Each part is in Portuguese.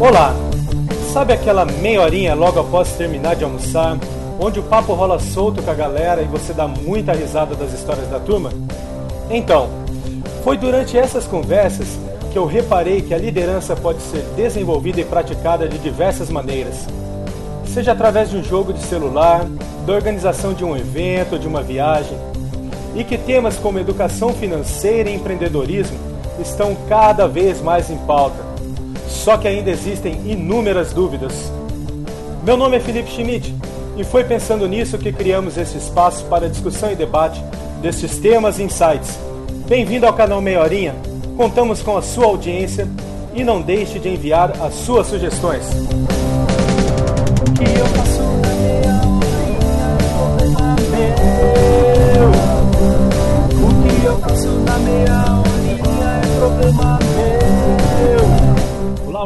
Olá! Sabe aquela meia horinha logo após terminar de almoçar, onde o papo rola solto com a galera e você dá muita risada das histórias da turma? Então, foi durante essas conversas que eu reparei que a liderança pode ser desenvolvida e praticada de diversas maneiras. Seja através de um jogo de celular, da organização de um evento ou de uma viagem, e que temas como educação financeira e empreendedorismo estão cada vez mais em pauta. Só que ainda existem inúmeras dúvidas. Meu nome é Felipe Schmidt e foi pensando nisso que criamos esse espaço para discussão e debate desses temas e insights. Bem-vindo ao canal Meia Horinha. Contamos com a sua audiência e não deixe de enviar as suas sugestões. O que eu faço na meia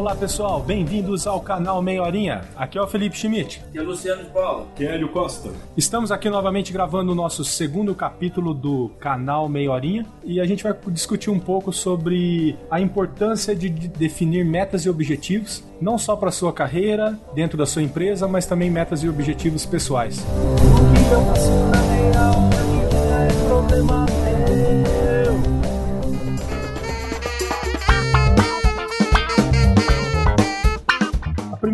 Olá, pessoal, bem-vindos ao canal Meia Horinha. Aqui é o Felipe Schmidt. E é o Luciano de Paula. Que é Hélio Costa. Estamos aqui novamente gravando o nosso segundo capítulo do canal Meia Horinha e a gente vai discutir um pouco sobre a importância de de definir metas e objetivos, não só para a sua carreira, dentro da sua empresa, mas também metas e objetivos pessoais. O que eu faço na meia horinha é problema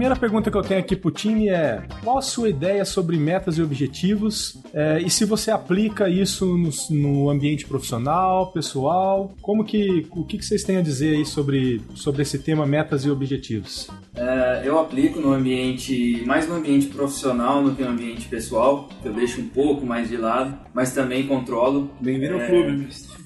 primeira pergunta que eu tenho aqui pro time é: qual a sua ideia sobre metas e objetivos? É, e se você aplica isso no, no ambiente profissional, pessoal? Como que o que, que vocês têm a dizer aí sobre, sobre esse tema metas e objetivos? É, eu aplico no ambiente, mais no ambiente profissional do que no ambiente pessoal, que eu deixo um pouco mais de lado, mas também controlo. Bem-vindo É. ao clube, mestre.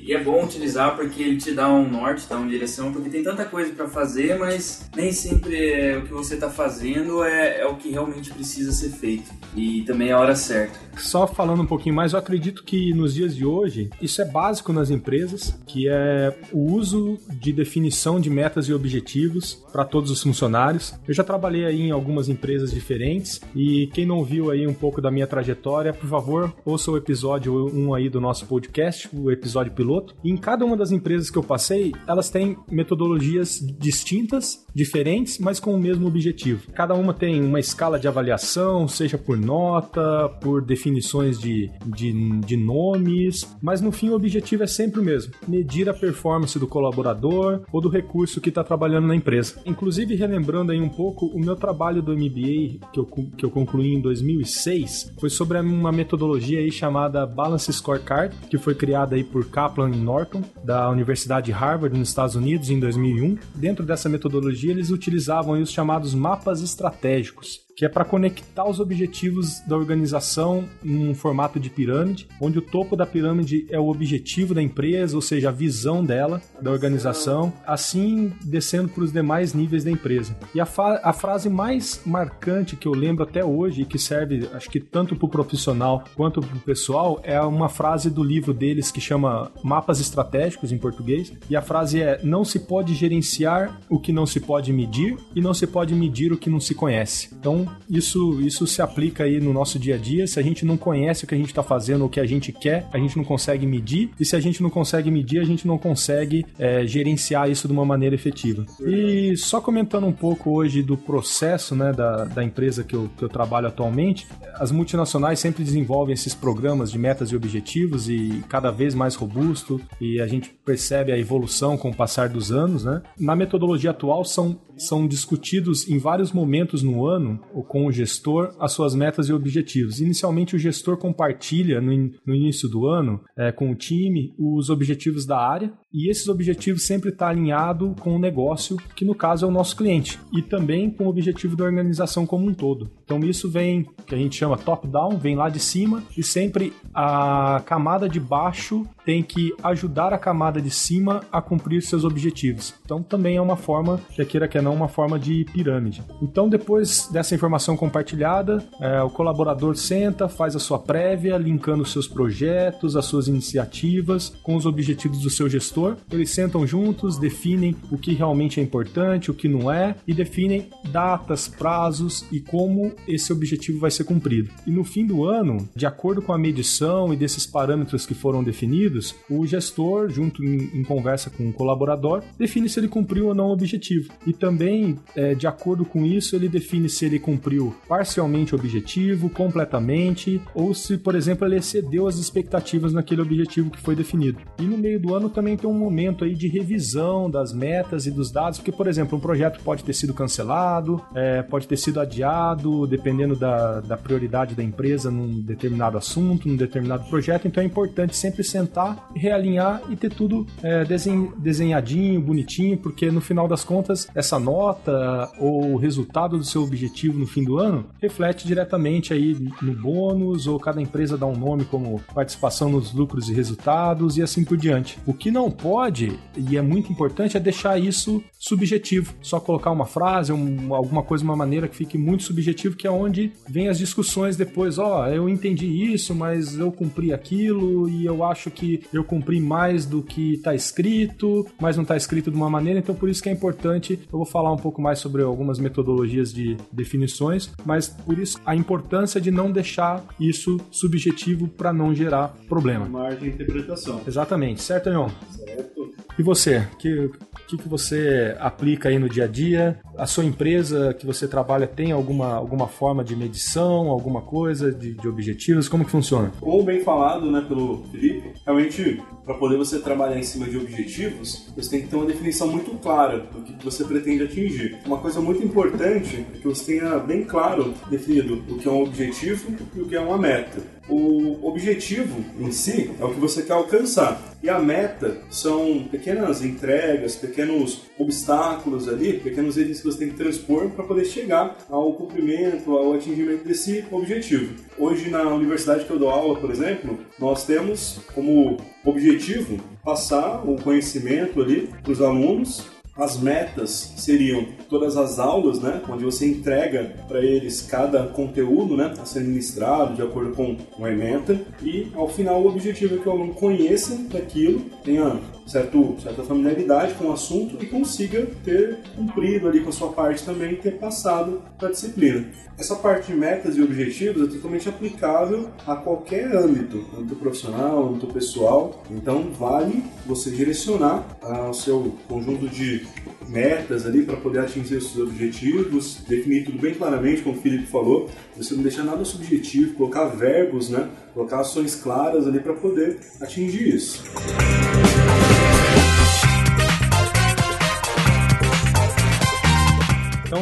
E é bom utilizar porque ele te dá um norte, dá uma direção, porque tem tanta coisa para fazer, mas nem sempre é o que você está fazendo é, é o que realmente precisa ser feito. E também é a hora certa. Só falando um pouquinho mais, eu acredito que nos dias de hoje isso é básico nas empresas, que é o uso de definição de metas e objetivos para todos os funcionários. Eu já trabalhei aí em algumas empresas diferentes e quem não viu aí um pouco da minha trajetória, por favor, ouça o episódio 1 aí do nosso podcast, o episódio piloto. E em cada uma das empresas que eu passei, elas têm metodologias distintas, diferentes, mas com o mesmo objetivo. Cada uma tem uma escala de avaliação, seja por nota, por definições de, de, de nomes, mas no fim o objetivo é sempre o mesmo: medir a performance do colaborador ou do recurso que está trabalhando na empresa. Inclusive, relembrando aí um pouco, o meu trabalho do MBA que eu, que eu concluí em 2006 foi sobre uma metodologia aí chamada Balance Scorecard, que foi criada aí por Kaplan e Norton, da Universidade de Harvard, nos Estados Unidos, em 2001. Dentro dessa metodologia, eles utilizavam aí os chamados mapas estratégicos, que é para conectar os objetivos da organização num formato de pirâmide, onde o topo da pirâmide é o objetivo da empresa, ou seja, a visão dela, da organização, assim descendo para os demais níveis da empresa. E a, a frase mais marcante que eu lembro até hoje, e que serve, acho que tanto para o profissional quanto para o pessoal, é uma frase do livro deles que chama Mapas Estratégicos em português, e a frase é: Não se pode gerenciar o que não se pode medir, e não se pode medir o que não se conhece. Então, isso, isso se aplica aí no nosso dia a dia. Se a gente não conhece o que a gente está fazendo, o que a gente quer, a gente não consegue medir. E se a gente não consegue medir, a gente não consegue é, gerenciar isso de uma maneira efetiva. E só comentando um pouco hoje do processo né, da, da empresa que eu, que eu trabalho atualmente, as multinacionais sempre desenvolvem esses programas de metas e objetivos e cada vez mais robusto e a gente percebe a evolução com o passar dos anos, né? Na metodologia atual são são discutidos em vários momentos no ano com o gestor as suas metas e objetivos. Inicialmente o gestor compartilha no, in- no início do ano eh, com o time os objetivos da área e esses objetivos sempre está alinhado com o negócio que no caso é o nosso cliente e também com o objetivo da organização como um todo. Então isso vem que a gente chama top down, vem lá de cima e sempre a camada de baixo tem que ajudar a camada de cima a cumprir seus objetivos. Então também é uma forma, quer queira quer não, uma forma de pirâmide. Então depois dessa informação compartilhada, é, o colaborador senta, faz a sua prévia, linkando os seus projetos, as suas iniciativas com os objetivos do seu gestor eles sentam juntos, definem o que realmente é importante, o que não é, e definem datas, prazos e como esse objetivo vai ser cumprido. E no fim do ano, de acordo com a medição e desses parâmetros que foram definidos, o gestor, junto em, em conversa com o colaborador, define se ele cumpriu ou não o objetivo. E também, é, de acordo com isso, ele define se ele cumpriu parcialmente o objetivo, completamente, ou se, por exemplo, ele excedeu as expectativas naquele objetivo que foi definido. E no meio do ano também tem um momento aí de revisão das metas e dos dados, porque, por exemplo, um projeto pode ter sido cancelado, é, pode ter sido adiado, dependendo da, da prioridade da empresa num determinado assunto, num determinado projeto, então é importante sempre sentar, realinhar e ter tudo é, desenhadinho, bonitinho, porque no final das contas, essa nota ou o resultado do seu objetivo no fim do ano reflete diretamente aí no bônus, ou cada empresa dá um nome como participação nos lucros e resultados e assim por diante. O que não pode, e é muito importante, é deixar isso subjetivo. Só colocar uma frase, um, alguma coisa, uma maneira que fique muito subjetivo, que é onde vem as discussões depois. Ó, oh, eu entendi isso, mas eu cumpri aquilo e eu acho que eu cumpri mais do que está escrito, mas não está escrito de uma maneira, então por isso que é importante. Eu vou falar um pouco mais sobre algumas metodologias de definições, mas por isso a importância de não deixar isso subjetivo para não gerar problema. Margem de interpretação. Exatamente, certo, Leon? Certo. E você? Que, que, que você aplica aí no dia a dia? A sua empresa que você trabalha tem alguma, alguma forma de medição, alguma coisa de, de objetivos? Como que funciona? Como bem falado né, pelo Felipe, realmente para poder você trabalhar em cima de objetivos, você tem que ter uma definição muito clara do que você pretende atingir. Uma coisa muito importante é que você tenha bem claro definido o que é um objetivo e o que é uma meta. O objetivo em si é o que você quer alcançar. E a meta são pequenas entregas, pequenos obstáculos ali, pequenos itens que você tem que transpor para poder chegar ao cumprimento, ao atingimento desse objetivo. Hoje, na universidade que eu dou aula, por exemplo, nós temos como objetivo passar o conhecimento ali para os alunos. As metas seriam todas as aulas, né, onde você entrega para eles cada conteúdo, né, a ser ministrado de acordo com uma ementa e ao final o objetivo é que o aluno conheça aquilo, tenha certo, certa familiaridade com o assunto e consiga ter cumprido ali com a sua parte também ter passado para a disciplina. Essa parte de metas e objetivos é totalmente aplicável a qualquer âmbito, âmbito profissional, âmbito pessoal. Então, vale você direcionar o seu conjunto de metas ali para poder atingir os seus objetivos, definir tudo bem claramente, como o Felipe falou, você não deixar nada subjetivo, colocar verbos, né? colocar ações claras ali para poder atingir isso.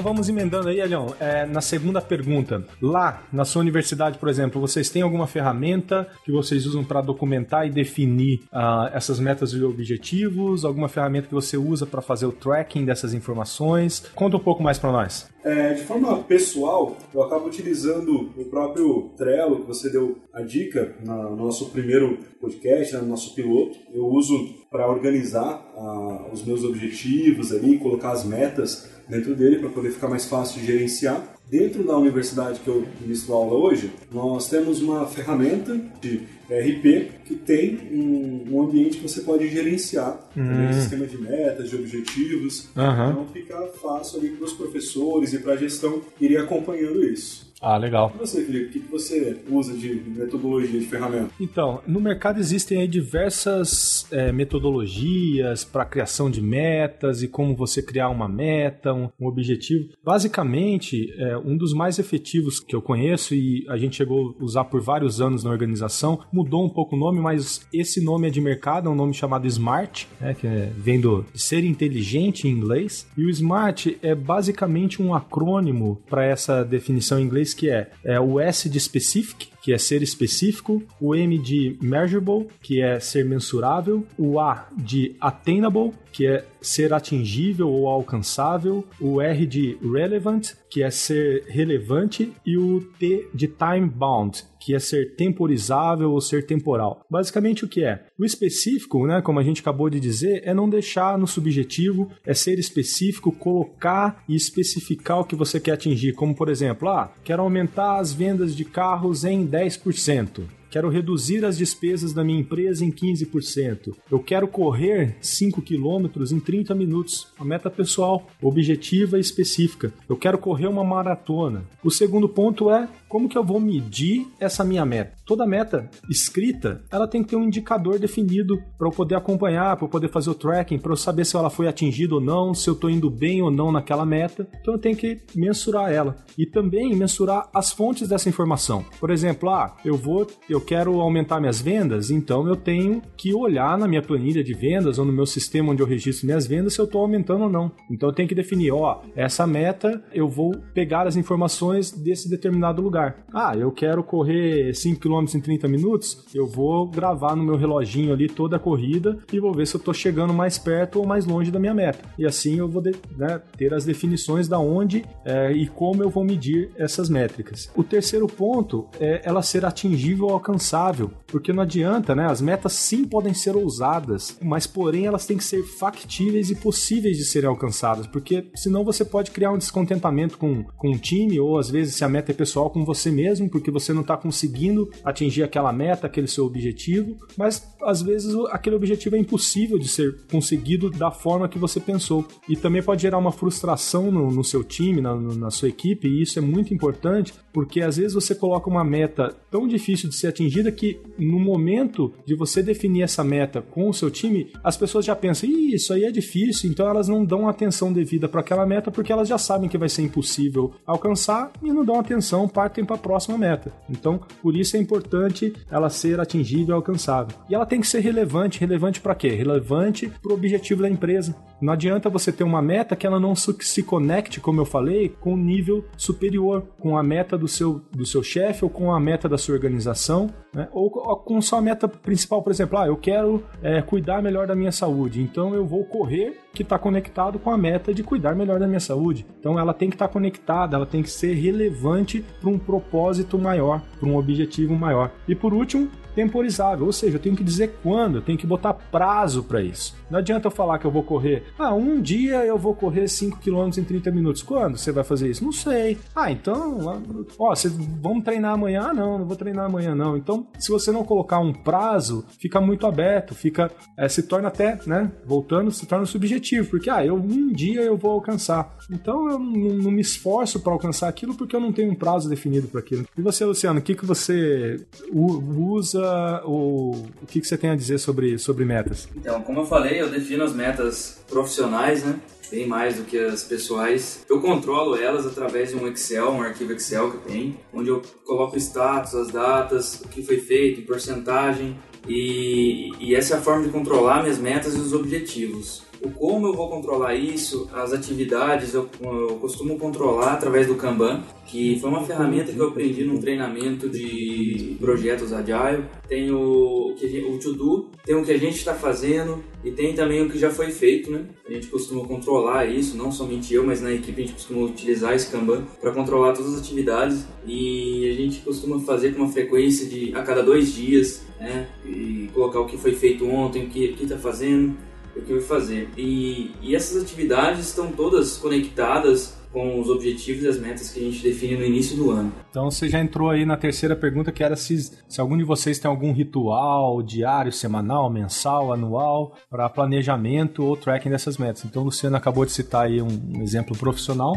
Vamos emendando aí, Elião. É, na segunda pergunta, lá na sua universidade, por exemplo, vocês têm alguma ferramenta que vocês usam para documentar e definir uh, essas metas e objetivos? Alguma ferramenta que você usa para fazer o tracking dessas informações? Conta um pouco mais para nós. É, de forma pessoal, eu acabo utilizando o próprio Trello, que você deu a dica no nosso primeiro podcast, né, no nosso piloto. Eu uso para organizar uh, os meus objetivos ali, colocar as metas dentro dele para poder ficar mais fácil de gerenciar. Dentro da universidade que eu ministro aula hoje, nós temos uma ferramenta de RP que tem um, um ambiente que você pode gerenciar hum. um sistema de metas, de objetivos. Uhum. Então fica fácil ali para os professores e para a gestão irem acompanhando isso. Ah, legal. E você, Felipe, o que você usa de metodologia, de ferramenta? Então, no mercado existem aí diversas é, metodologias para criação de metas e como você criar uma meta, um, um objetivo. Basicamente, é, um dos mais efetivos que eu conheço e a gente chegou a usar por vários anos na organização, mudou um pouco o nome, mas esse nome é de mercado, é um nome chamado SMART, né, que é, vem do ser inteligente em inglês. E o SMART é basicamente um acrônimo para essa definição em inglês que é, é o S de specific, que é ser específico, o M de measurable, que é ser mensurável, o A de attainable, que é ser atingível ou alcançável, o R de relevant, que é ser relevante, e o T de time bound, que é ser temporizável ou ser temporal. Basicamente o que é? O específico, né, como a gente acabou de dizer, é não deixar no subjetivo, é ser específico, colocar e especificar o que você quer atingir, como por exemplo, ah, quero aumentar as vendas de carros em 10%. quero reduzir as despesas da minha empresa em 15%. Eu quero correr 5 quilômetros em 30 minutos. A meta pessoal, objetiva e específica. Eu quero correr uma maratona. O segundo ponto é como que eu vou medir essa minha meta? Toda meta escrita, ela tem que ter um indicador definido para eu poder acompanhar, para eu poder fazer o tracking, para eu saber se ela foi atingida ou não, se eu estou indo bem ou não naquela meta. Então eu tenho que mensurar ela e também mensurar as fontes dessa informação. Por exemplo, ah, eu vou, eu quero aumentar minhas vendas, então eu tenho que olhar na minha planilha de vendas ou no meu sistema onde eu registro minhas vendas se eu estou aumentando ou não. Então eu tenho que definir, ó, essa meta eu vou pegar as informações desse determinado lugar. Ah, eu quero correr 5 km em 30 minutos, eu vou gravar no meu reloginho ali toda a corrida e vou ver se eu estou chegando mais perto ou mais longe da minha meta. E assim eu vou né, ter as definições da onde é, e como eu vou medir essas métricas. O terceiro ponto é ela ser atingível ou alcançável, porque não adianta, né? As metas sim podem ser ousadas, mas porém elas têm que ser factíveis e possíveis de serem alcançadas, porque senão você pode criar um descontentamento com, com o time ou às vezes se a meta é pessoal com você mesmo, porque você não está conseguindo atingir aquela meta, aquele seu objetivo, mas às vezes aquele objetivo é impossível de ser conseguido da forma que você pensou. E também pode gerar uma frustração no, no seu time, na, na sua equipe, e isso é muito importante, porque às vezes você coloca uma meta tão difícil de ser atingida que no momento de você definir essa meta com o seu time, as pessoas já pensam, Ih, isso aí é difícil, então elas não dão atenção devida para aquela meta porque elas já sabem que vai ser impossível alcançar e não dão atenção, partem para a próxima meta. Então, por isso é importante ela ser atingível e alcançável. E ela tem que ser relevante. Relevante para quê? Relevante para o objetivo da empresa. Não adianta você ter uma meta que ela não se conecte, como eu falei, com o nível superior, com a meta do seu, do seu chefe ou com a meta da sua organização, né? ou, ou com sua meta principal, por exemplo, ah, eu quero é, cuidar melhor da minha saúde, então eu vou correr que está conectado com a meta de cuidar melhor da minha saúde. Então ela tem que estar tá conectada, ela tem que ser relevante para um propósito maior, para um objetivo maior. E por último, temporizável, ou seja, eu tenho que dizer quando, eu tenho que botar prazo para isso. Não adianta eu falar que eu vou correr, ah, um dia eu vou correr 5 km em 30 minutos. Quando você vai fazer isso? Não sei. Ah, então, ó, você, vamos treinar amanhã? Ah, não, não vou treinar amanhã não. Então, se você não colocar um prazo, fica muito aberto, fica, é, se torna até, né, voltando, se torna subjetivo, porque, ah, eu, um dia eu vou alcançar. Então, eu não, não me esforço para alcançar aquilo porque eu não tenho um prazo definido para aquilo. E você, Luciano, o que, que você usa, ou o que, que você tem a dizer sobre, sobre metas? Então, como eu falei, eu defino as metas profissionais, né? Bem mais do que as pessoais. Eu controlo elas através de um Excel, um arquivo Excel que eu tenho, onde eu coloco status, as datas, o que foi feito, em porcentagem. E, e essa é a forma de controlar minhas metas e os objetivos o como eu vou controlar isso, as atividades eu, eu, costumo controlar através do Kanban, que foi uma ferramenta que eu aprendi num treinamento de projetos Agile. Tem o, o To-Do, tem o que a gente está fazendo e tem também o que já foi feito, né? A gente costuma controlar isso, não somente eu, mas na equipe a gente costuma utilizar esse Kanban para controlar todas as atividades e a gente costuma fazer com uma frequência de a cada dois dias, né? E colocar o que foi feito ontem, o que está fazendo o que eu vou fazer. E, e essas atividades estão todas conectadas com os objetivos e as metas que a gente define no início do ano. Então você já entrou aí na terceira pergunta, que era se, se algum de vocês tem algum ritual diário, semanal, mensal, anual, para planejamento ou tracking dessas metas. Então o Luciano acabou de citar aí um, um exemplo profissional.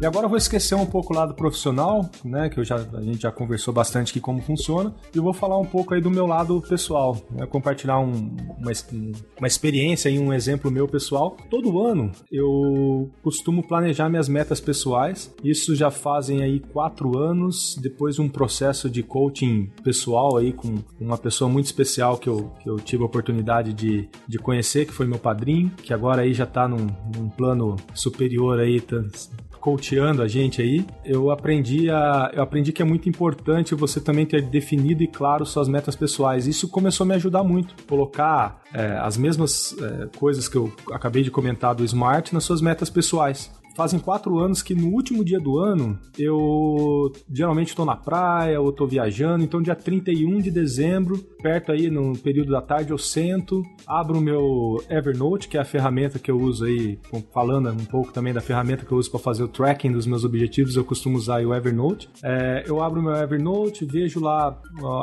E agora eu vou esquecer um pouco o lado profissional, né? Que eu já, a gente já conversou bastante aqui como funciona. E eu vou falar um pouco aí do meu lado pessoal, né, compartilhar um, uma, uma experiência e um exemplo meu pessoal. Todo ano eu costumo planejar minhas metas pessoais. Isso já fazem aí quatro anos, depois de um processo de coaching pessoal aí com uma pessoa muito especial que eu, que eu tive a oportunidade de, de conhecer, que foi meu padrinho, que agora aí já está num, num plano superior aí, tá, coachando a gente aí, eu aprendi a, eu aprendi que é muito importante você também ter definido e claro suas metas pessoais. Isso começou a me ajudar muito, colocar é, as mesmas é, coisas que eu acabei de comentar do Smart nas suas metas pessoais fazem quatro anos que no último dia do ano eu geralmente estou na praia ou estou viajando, então dia 31 de dezembro, perto aí no período da tarde, eu sento, abro o meu Evernote, que é a ferramenta que eu uso aí, falando um pouco também da ferramenta que eu uso para fazer o tracking dos meus objetivos, eu costumo usar o Evernote. É, eu abro o meu Evernote, vejo lá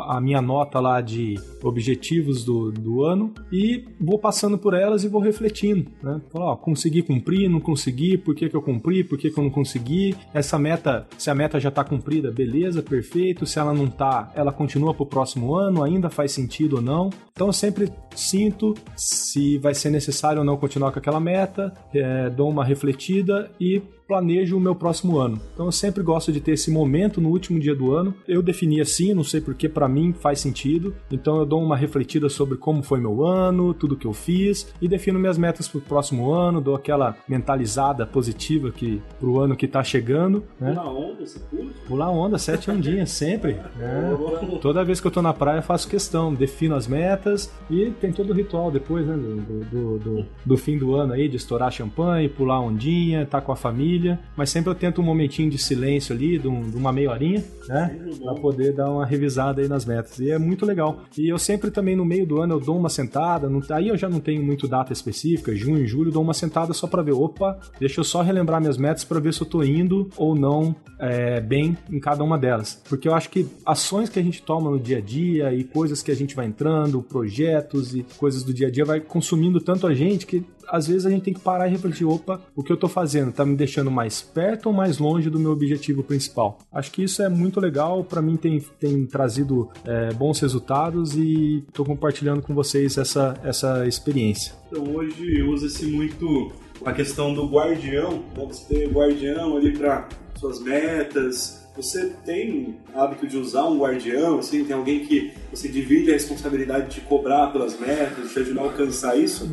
a minha nota lá de objetivos do, do ano e vou passando por elas e vou refletindo, né? Ó, consegui cumprir, não consegui, por que, que eu cumpri, por que, que eu não consegui, essa meta, se a meta já está cumprida, beleza, perfeito, se ela não tá, ela continua para o próximo ano, ainda faz sentido ou não. Então eu sempre sinto se vai ser necessário ou não continuar com aquela meta, é, dou uma refletida e planejo o meu próximo ano. Então eu sempre gosto de ter esse momento no último dia do ano. Eu defini assim, não sei porque para mim faz sentido. Então eu dou uma refletida sobre como foi meu ano, tudo que eu fiz e defino minhas metas para o próximo ano, dou aquela mentalizada positiva que pro ano que tá chegando, né? Pular onda, você pula? Pular onda, sete ondinhas sempre. Né? Toda vez que eu tô na praia faço questão, defino as metas e tem todo o ritual depois, né, do, do, do, do fim do ano aí de estourar champanhe, pular ondinha, estar tá com a família família, mas sempre eu tento um momentinho de silêncio ali, de, um, de uma meia horinha, né? Pra poder dar uma revisada aí nas metas. E é muito legal. E eu sempre também no meio do ano eu dou uma sentada, não, aí eu já não tenho muito data específica, junho, julho, dou uma sentada só para ver, opa, deixa eu só relembrar minhas metas para ver se eu tô indo ou não é, bem em cada uma delas. Porque eu acho que ações que a gente toma no dia a dia e coisas que a gente vai entrando, projetos e coisas do dia a dia vai consumindo tanto a gente que às vezes a gente tem que parar e refletir, opa, o que eu tô fazendo tá me deixando mais perto ou mais longe do meu objetivo principal? Acho que isso é muito legal, para mim tem, tem trazido é, bons resultados e tô compartilhando com vocês essa, essa experiência. Então hoje usa-se muito a questão do guardião, né? você ter guardião ali para suas metas, você tem hábito de usar um guardião, assim, tem alguém que você divide a responsabilidade de cobrar pelas metas, de te ajudar a alcançar isso?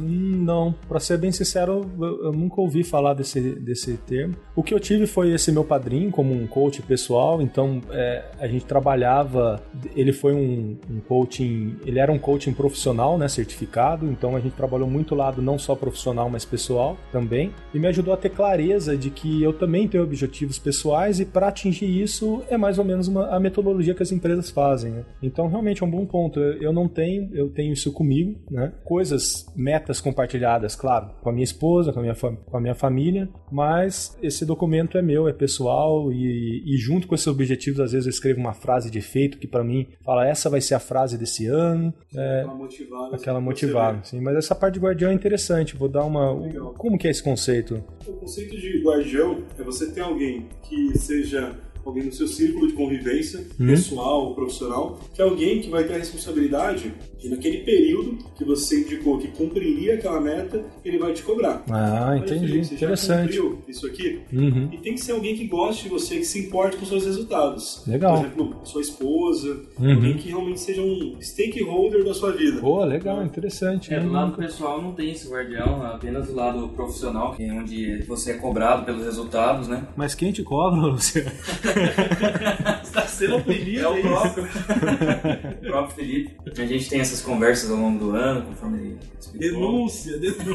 Não, para ser bem sincero, eu, nunca ouvi falar desse, desse termo. O que eu tive foi esse meu padrinho como um coach pessoal, então é, a gente trabalhava, ele foi um, um, coaching, ele era um coaching profissional, né, certificado, então a gente trabalhou muito lado não só profissional, mas pessoal também, e me ajudou a ter clareza de que eu também tenho objetivos pessoais e para atingir isso é mais ou menos uma, a metodologia que as empresas fazem. Né? Então realmente é um bom ponto. Eu, eu não tenho, eu tenho isso comigo, né? Coisas, metas compartilhadas compartilhadas, claro, com a minha esposa, com a minha, com a minha família, mas esse documento é meu, é pessoal e, e junto com esses objetivos, às vezes eu escrevo uma frase de efeito que para mim fala essa vai ser a frase desse ano. É, aquela motivada. Aquela motivada, sim. Mas essa parte de guardião é interessante, vou dar uma... Legal. Como que é esse conceito? O conceito de guardião é você ter alguém que seja alguém no seu círculo de convivência, hum. pessoal ou profissional, que é alguém que vai ter a responsabilidade de, naquele período que você indicou que cumpriria aquela meta, ele vai te cobrar. Ah, entendi. Você Interessante. já cumpriu isso aqui? Uhum. E tem que ser alguém que goste de você, que se importe com seus resultados. Legal. Por exemplo, sua esposa, uhum. alguém que realmente seja um stakeholder da sua vida. Boa, legal, interessante. É, do lado pessoal não tem esse guardião, apenas do lado profissional, é onde você é cobrado pelos resultados, né? Mas quem te cobra, Luciano? Está sendo ofendido. É o próprio. o próprio Felipe. A gente tem essas conversas ao longo do ano, conforme ele explicou. Denúncia, denúncia.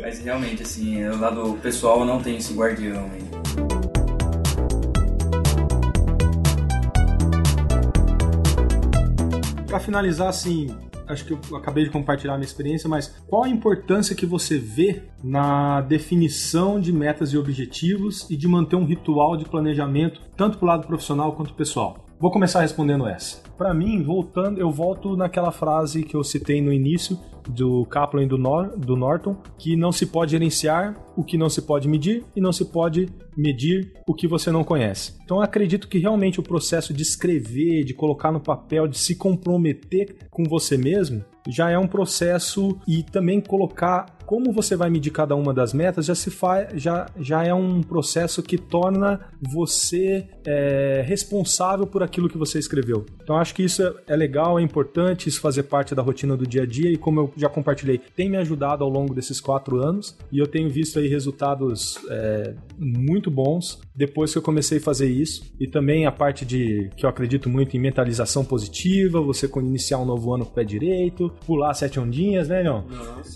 Mas realmente, assim, o lado pessoal não tem esse guardião aí. Para finalizar, assim, acho que eu acabei de compartilhar a minha experiência, mas qual a importância que você vê na definição de metas e objetivos e de manter um ritual de planejamento, tanto para o lado profissional quanto pessoal? Vou começar respondendo essa. Para mim, voltando, eu volto naquela frase que eu citei no início do Kaplan e do, Nor do Norton, que não se pode gerenciar o que não se pode medir e não se pode medir o que você não conhece. Então, acredito que realmente o processo de escrever, de colocar no papel, de se comprometer com você mesmo, já é um processo e também colocar como você vai medir cada uma das metas já se faz, já, já é um processo que torna você é, responsável por aquilo que você escreveu. Então acho que isso é, é, legal, é importante, isso fazer parte da rotina do dia a dia e como eu já compartilhei, tem me ajudado ao longo desses quatro anos e eu tenho visto aí resultados é, muito bons depois que eu comecei a fazer isso e também a parte de que eu acredito muito em mentalização positiva, você iniciar um novo ano com o pé direito, pular sete ondinhas, né, Leon?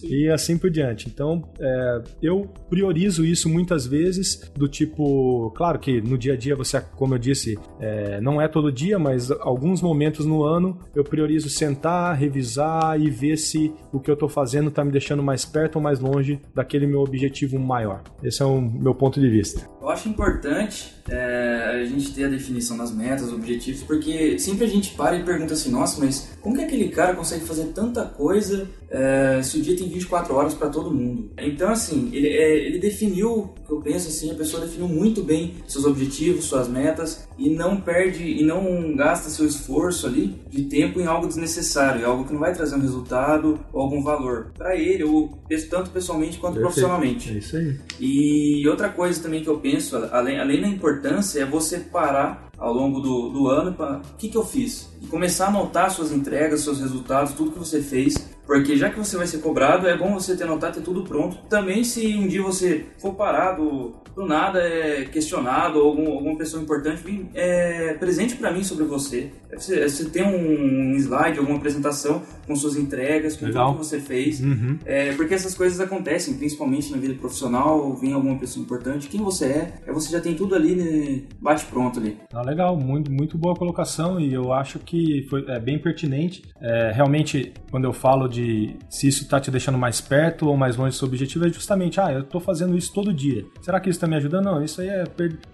E assim por diante diante. Então, é, eu priorizo isso muitas vezes do tipo, claro que no dia a dia você, como eu disse, é, não é todo dia, mas alguns momentos no ano eu priorizo sentar, revisar e ver se o que eu estou fazendo está me deixando mais perto ou mais longe daquele meu objetivo maior. Esse é o meu ponto de vista. Eu acho importante é, a gente ter a definição das metas, objetivos, porque sempre a gente para e pergunta assim, nossa, mas como que aquele cara consegue fazer tanta coisa é, se o dia tem 24 horas para todo mundo? Então, assim, ele, é, ele definiu, eu penso assim, a pessoa definiu muito bem seus objetivos, suas metas e não perde e não gasta seu esforço ali de tempo em algo desnecessário, algo que não vai trazer um resultado ou algum valor para ele, ou tanto pessoalmente quanto Perfeito. profissionalmente. É isso aí. E outra coisa também que eu penso, além, além da importância, é você parar ao longo do, do ano para o que, que eu fiz e começar a anotar suas entregas, seus resultados, tudo que você fez porque já que você vai ser cobrado, é bom você ter anotado, ter tudo pronto. Também se um dia você for parado do nada, é questionado, ou algum, alguma pessoa importante vir é, presente para mim sobre você. Você, você tem um slide, alguma apresentação com suas entregas, com Legal. tudo que você fez. Uhum. É, porque essas coisas acontecem, principalmente na vida profissional, vem alguma pessoa importante. Quem você é, é você já tem tudo ali, né, bate pronto ali. Ah, legal, muito, muito boa colocação e eu acho que foi é, bem pertinente. É, realmente, quando eu falo de de se isso está te deixando mais perto ou mais longe do seu objetivo, é justamente, ah, eu estou fazendo isso todo dia. Será que isso está me ajudando? Não, isso aí é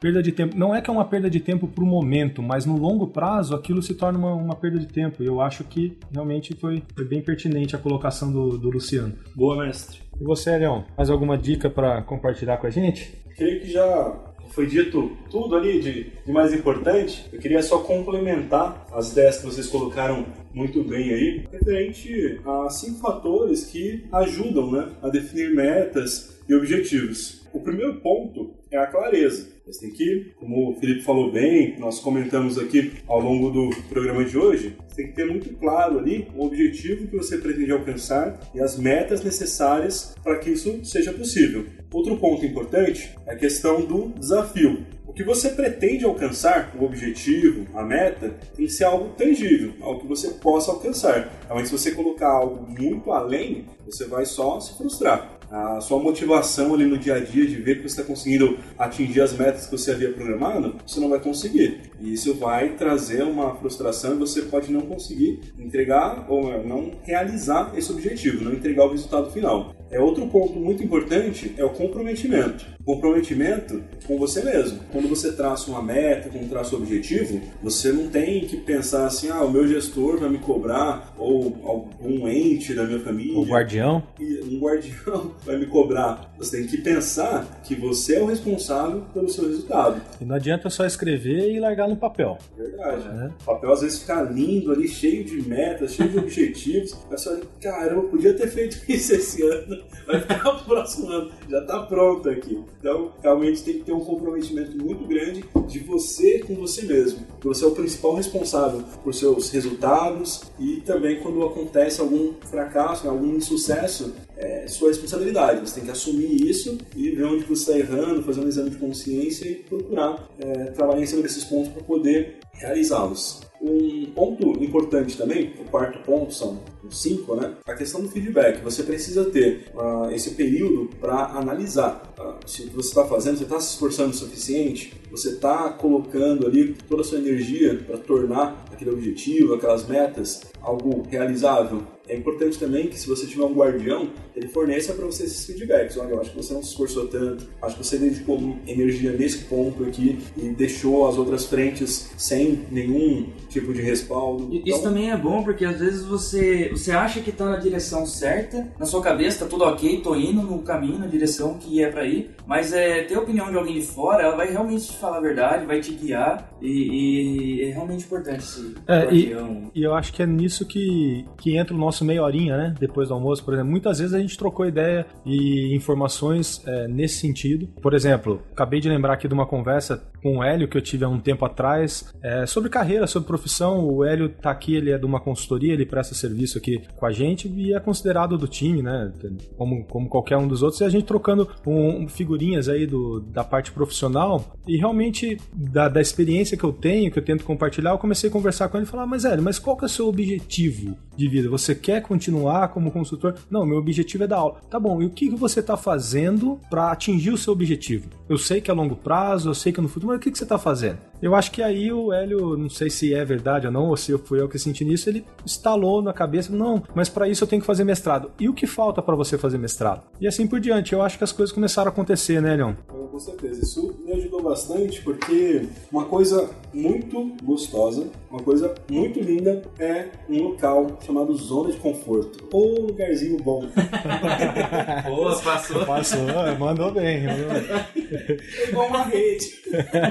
perda de tempo. Não é que é uma perda de tempo para o momento, mas no longo prazo aquilo se torna uma, uma perda de tempo. E eu acho que realmente foi, foi bem pertinente a colocação do, do Luciano. Boa, mestre. E você, Leon, mais alguma dica para compartilhar com a gente? Creio que já foi dito tudo ali de, de, mais importante, eu queria só complementar as ideias que vocês colocaram muito bem aí, referente a cinco fatores que ajudam né, a definir metas e objetivos. O primeiro ponto é a clareza. Você tem que, como o Felipe falou bem, nós comentamos aqui ao longo do programa de hoje, você tem que ter muito claro ali o objetivo que você pretende alcançar e as metas necessárias para que isso seja possível. Outro ponto importante é a questão do desafio. O que você pretende alcançar, o objetivo, a meta, tem que ser algo tangível, algo que você possa alcançar. Mas se você colocar algo muito além, você vai só se frustrar a sua motivação ali no dia a dia de ver que você está conseguindo atingir as metas que você havia programado, você não vai conseguir. E isso vai trazer uma frustração e você pode não conseguir entregar ou não realizar esse objetivo, não entregar o resultado final. É outro ponto muito importante é o comprometimento. Comprometimento com você mesmo. Quando você traça uma meta, quando traça um objetivo, você não tem que pensar assim, ah, o meu gestor vai me cobrar ou algum ente da minha família, o guardião, um guardião vai me cobrar. Você tem que pensar que você é o responsável pelo seu resultado. E não adianta só escrever e largar no papel. Verdade. É. O papel às vezes fica lindo ali, cheio de metas, cheio de objetivos. Mas você olha, caramba, eu podia ter feito isso esse ano. Vai ficar o próximo ano. Já está pronto aqui. Então, realmente tem que ter um comprometimento muito grande de você com você mesmo. Você é o principal responsável por seus resultados e também quando acontece algum fracasso, algum insucesso, é sua responsabilidade. Você tem que assumir isso e ver onde você está errando, fazer um exame de consciência e procurar é, trabalhar em cima desses pontos para poder realizá-los. Um ponto importante também, o quarto ponto, são cinco, né? A questão do feedback. Você precisa ter uh, esse período para analisar uh, se o que você está fazendo, você está se esforçando o suficiente, você está colocando ali toda a sua energia para tornar aquele objetivo, aquelas metas, algo realizável. É importante também que se você tiver um guardião, ele forneça para você esses feedbacks. Olha, eu acho que você não se esforçou tanto, acho que você dedicou energia nesse ponto aqui e deixou as outras frentes sem nenhum tipo de respaldo. Isso então... também é bom porque às vezes você, você acha que está na direção certa, na sua cabeça está tudo ok, tô indo no caminho, na direção que é para ir, mas é, ter a opinião de alguém de fora, ela vai realmente te falar a verdade, vai te guiar e, e é realmente importante esse é, guardião. E, e eu acho que é nisso que, que entra o nosso meia horinha, né? Depois do almoço, por exemplo. Muitas vezes a gente trocou ideia e informações é, nesse sentido. Por exemplo, acabei de lembrar aqui de uma conversa com o Hélio, que eu tive há um tempo atrás, é, sobre carreira, sobre profissão. O Hélio tá aqui, ele é de uma consultoria, ele presta serviço aqui com a gente e é considerado do time, né? Como, como qualquer um dos outros. E a gente trocando um, figurinhas aí do, da parte profissional. E realmente, da, da experiência que eu tenho, que eu tento compartilhar, eu comecei a conversar com ele e falar: Mas Hélio, mas qual que é o seu objetivo de vida? Você quer continuar como consultor? Não, meu objetivo é dar aula. Tá bom, e o que, você está fazendo para atingir o seu objetivo? Eu sei que é a longo prazo, eu sei que é no futuro, o que, que você está fazendo? Eu acho que aí o Hélio, não sei se é verdade ou não, ou se fui eu que senti nisso, ele instalou na cabeça, não, mas para isso eu tenho que fazer mestrado. E o que falta para você fazer mestrado? E assim por diante. Eu acho que as coisas começaram a acontecer, né, Leon? Com certeza. Isso me ajudou bastante porque uma coisa muito gostosa, uma coisa muito linda é um local chamado zona de conforto ou um lugarzinho bom. Boa, passou. Passou, mandou bem. Mandou bem. É igual uma rede.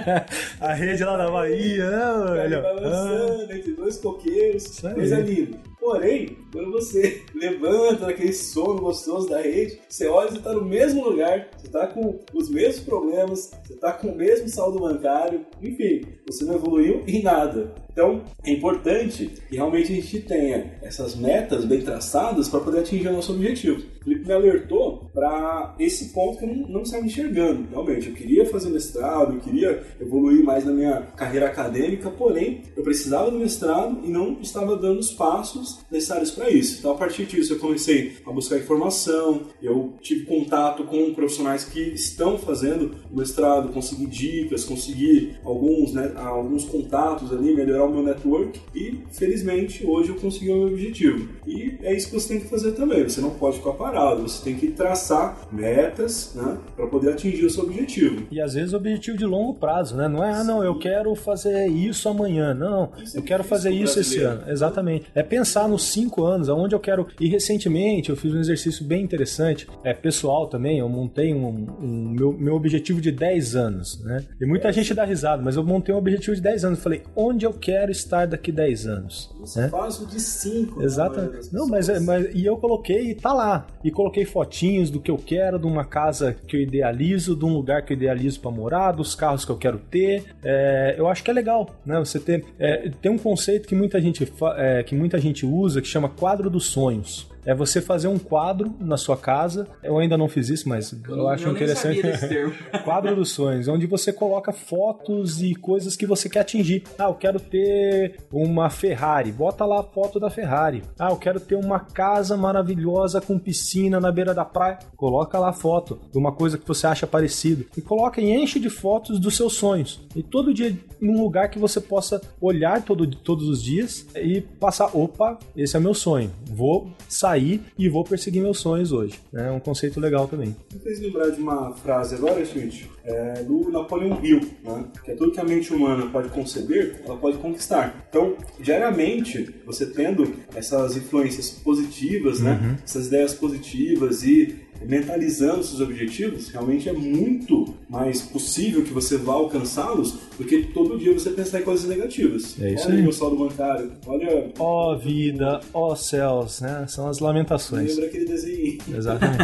a rede lá da Bahia, né, velho? Balançando ah. entre dois coqueiros, coisa linda. Porém, quando você levanta daquele sono gostoso da rede, você olha e está no mesmo lugar, você está com os mesmos problemas, você está com o mesmo saldo bancário, enfim, você não evoluiu em nada. Então, é importante que realmente a gente tenha essas metas bem traçadas para poder atingir o nosso objetivo. O Felipe me alertou para esse ponto que eu não, estava enxergando. Realmente, eu queria fazer mestrado, eu queria evoluir mais na minha carreira acadêmica, porém, eu precisava do mestrado e não estava dando os passos necessários para isso. Então, a partir disso, eu comecei a buscar informação, eu tive contato com profissionais que estão fazendo o mestrado, consegui dicas, consegui alguns, né, alguns contatos ali, melhorar o meu network e, felizmente, hoje eu consegui o meu objetivo. E é isso que você tem que fazer também. Você não pode ficar parado, você tem que traçar metas né, para poder atingir o seu objetivo. E às vezes o objetivo de longo prazo, né? Não é, ah, não, eu quero fazer isso amanhã. Não, isso eu é quero fazer isso esse ano. Exatamente. É pensar nos cinco anos, aonde eu quero. E recentemente eu fiz um exercício bem interessante, é pessoal também. Eu montei um, um meu, meu objetivo de 10 anos, né? E muita é. gente dá risada, mas eu montei um objetivo de 10 anos. Falei, onde eu quero estar daqui 10 anos. Você né? de 5. Né, Exatamente. Não, mas, é, mas e eu coloquei e tá lá. E coloquei fotinhos do que eu quero, de uma casa que eu idealizo, de um lugar que eu idealizo para morar, dos carros que eu quero ter. É, eu acho que é legal, né? Você ter, é, tem um conceito que muita gente é, que muita gente usa que chama quadro dos sonhos é você fazer um quadro na sua casa. Eu ainda não fiz isso, mas eu, eu acho interessante. quadro dos sonhos, onde você coloca fotos e coisas que você quer atingir. Ah, eu quero ter uma Ferrari. Bota lá a foto da Ferrari. Ah, eu quero ter uma casa maravilhosa com piscina na beira da praia. Coloca lá a foto de uma coisa que você acha parecido. E coloca e enche de fotos dos seus sonhos. E todo dia num lugar que você possa olhar todo, todos os dias e passar, opa, esse é meu sonho. Vou sair e vou perseguir meus sonhos hoje. É um conceito legal também. Me fez lembrar de uma frase agora, Schmidt, é, do Napoleão Hill, né? que é tudo que a mente humana pode conceber, ela pode conquistar. Então, diariamente, você tendo essas influências positivas, né? uhum. essas ideias positivas e mentalizando seus objetivos, realmente é muito mais possível que você vá alcançá-los do que todo dia você pensar em coisas negativas. É isso olha aí. meu saldo bancário, olha... Ó oh, vida, ó oh, céus, né? São as lamentações. Lembra aquele desenho. Exatamente.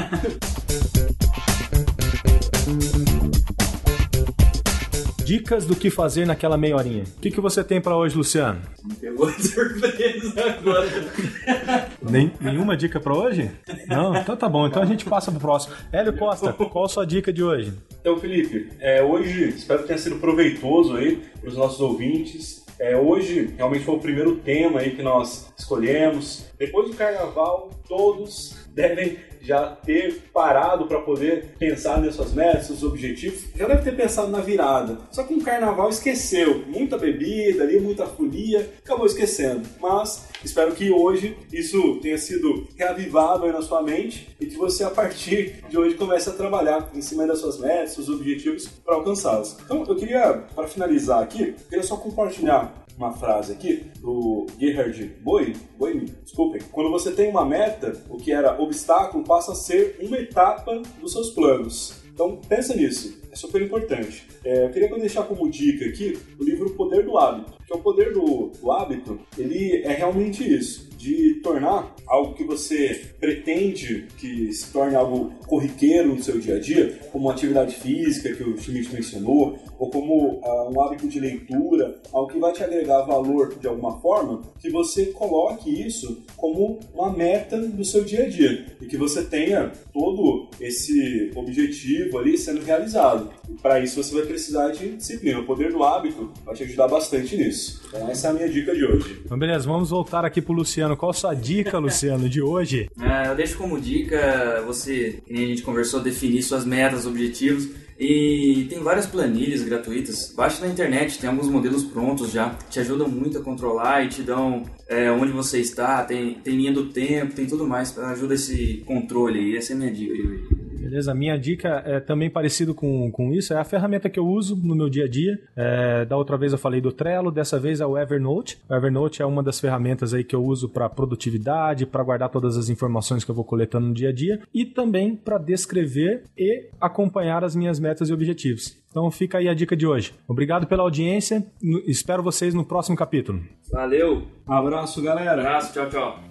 Dicas do que fazer naquela meia horinha. O que, que você tem para hoje, Luciano? Me pegou de surpresa agora. Nem, nenhuma dica para hoje? Não? Então tá bom. Então a gente passa pro próximo. Hélio Costa, qual a sua dica de hoje? Então, Felipe, é, hoje espero que tenha sido proveitoso aí para os nossos ouvintes. É, hoje realmente foi o primeiro tema aí que nós escolhemos. Depois do carnaval, todos devem já ter parado para poder pensar nas suas metas, seus objetivos, já deve ter pensado na virada. Só que no carnaval esqueceu. Muita bebida ali, muita folia, acabou esquecendo. Mas espero que hoje isso tenha sido reavivado aí na sua mente e que você, a partir de hoje, comece a trabalhar em cima das suas metas, seus objetivos para alcançá-los. Então, eu queria, para finalizar aqui, queria só compartilhar uma frase aqui do Gerhard Boy, desculpem. Quando você tem uma meta, o que era obstáculo passa a ser uma etapa dos seus planos. Então pensa nisso, é super importante. É, eu queria deixar como dica aqui o livro O Poder do Hábito. Que é o poder do, do hábito, ele é realmente isso de tornar algo que você pretende que se torne algo corriqueiro no seu dia a dia, como uma atividade física que o Schmidt mencionou, ou como uh, um hábito de leitura, algo que vai te agregar valor de alguma forma, que você coloque isso como uma meta do seu dia a dia e que você tenha todo esse objetivo ali sendo realizado. E para isso você vai precisar de disciplina. O poder do hábito vai te ajudar bastante nisso. Então essa é a minha dica de hoje. Então beleza, vamos voltar aqui pro Luciano. Qual a sua dica, Luciano, de hoje? É, eu deixo como dica você, que nem a gente conversou, definir suas metas, objetivos. E tem várias planilhas gratuitas. Baixa na internet, tem alguns modelos prontos já. Te ajudam muito a controlar e te dão é, onde você está, tem, tem linha do tempo, tem tudo mais. Ajuda esse controle aí. Essa é a minha dica Beleza? Minha dica é também parecido com, com isso, é a ferramenta que eu uso no meu dia a dia. É, da outra vez eu falei do Trello, dessa vez é o Evernote. O Evernote é uma das ferramentas aí que eu uso para produtividade, para guardar todas as informações que eu vou coletando no dia a dia e também para descrever e acompanhar as minhas metas e objetivos. Então fica aí a dica de hoje. Obrigado pela audiência. Espero vocês no próximo capítulo. Valeu. Abraço, galera. Um abraço. Tchau, tchau.